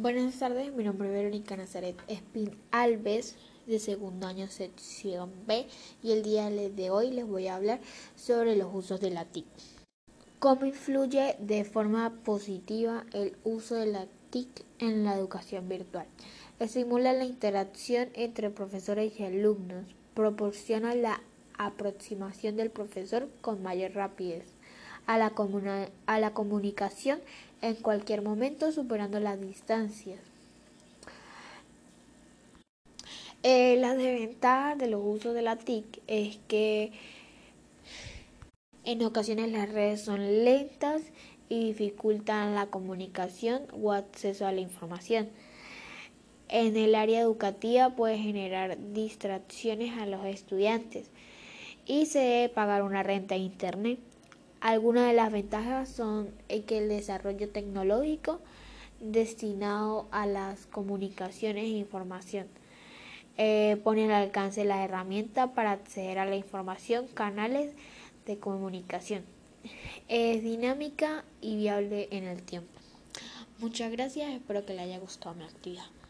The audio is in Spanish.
Buenas tardes, mi nombre es Verónica Nazaret Espín Alves de segundo año sección B y el día de hoy les voy a hablar sobre los usos de la TIC. ¿Cómo influye de forma positiva el uso de la TIC en la educación virtual? Estimula la interacción entre profesores y alumnos, proporciona la aproximación del profesor con mayor rapidez a la, a la comunicación en cualquier momento superando las distancias. Eh, la desventaja de los usos de la TIC es que en ocasiones las redes son lentas y dificultan la comunicación o acceso a la información. En el área educativa puede generar distracciones a los estudiantes y se debe pagar una renta de internet. Algunas de las ventajas son que el desarrollo tecnológico destinado a las comunicaciones e información eh, pone al alcance la herramienta para acceder a la información, canales de comunicación. Es dinámica y viable en el tiempo. Muchas gracias, espero que le haya gustado mi actividad.